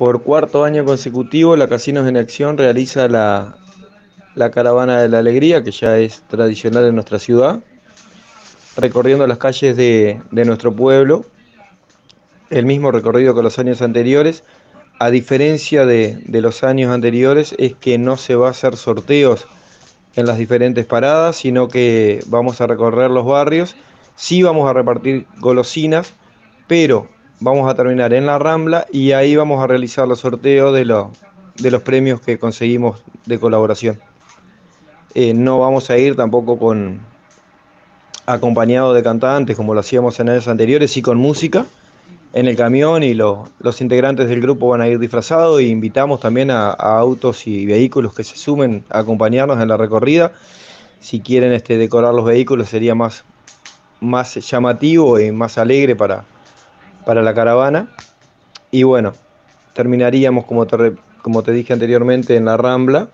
Por cuarto año consecutivo, la Casinos en Acción realiza la, la Caravana de la Alegría, que ya es tradicional en nuestra ciudad, recorriendo las calles de, de nuestro pueblo, el mismo recorrido que los años anteriores. A diferencia de, de los años anteriores, es que no se va a hacer sorteos en las diferentes paradas, sino que vamos a recorrer los barrios. Sí vamos a repartir golosinas, pero vamos a terminar en la Rambla y ahí vamos a realizar los sorteos de, de los premios que conseguimos de colaboración. Eh, no vamos a ir tampoco con acompañado de cantantes como lo hacíamos en años anteriores, sí con música en el camión y lo, los integrantes del grupo van a ir disfrazados e invitamos también a, a, autos y vehículos que se sumen a acompañarnos en la recorrida. Si quieren este, decorar los vehículos sería más, más llamativo y más alegre para, para la caravana. Y bueno, terminaríamos, como te, dije anteriormente, en la Rambla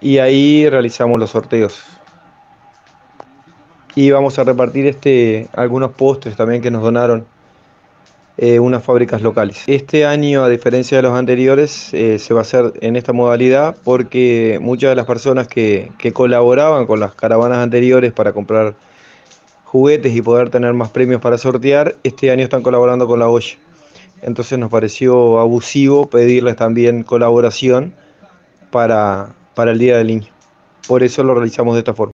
y ahí realizamos los sorteos. Y vamos a repartir este, algunos postres también que nos donaron eh, unas fábricas locales. Este año, a diferencia de los anteriores, eh, se va a hacer en esta modalidad porque muchas de las personas que colaboraban con las caravanas anteriores para comprar juguetes y poder tener más premios para sortear, este año están colaborando con la olla. Entonces nos pareció abusivo pedirles también colaboración para, para el Día del Niño. Por eso lo realizamos de esta forma.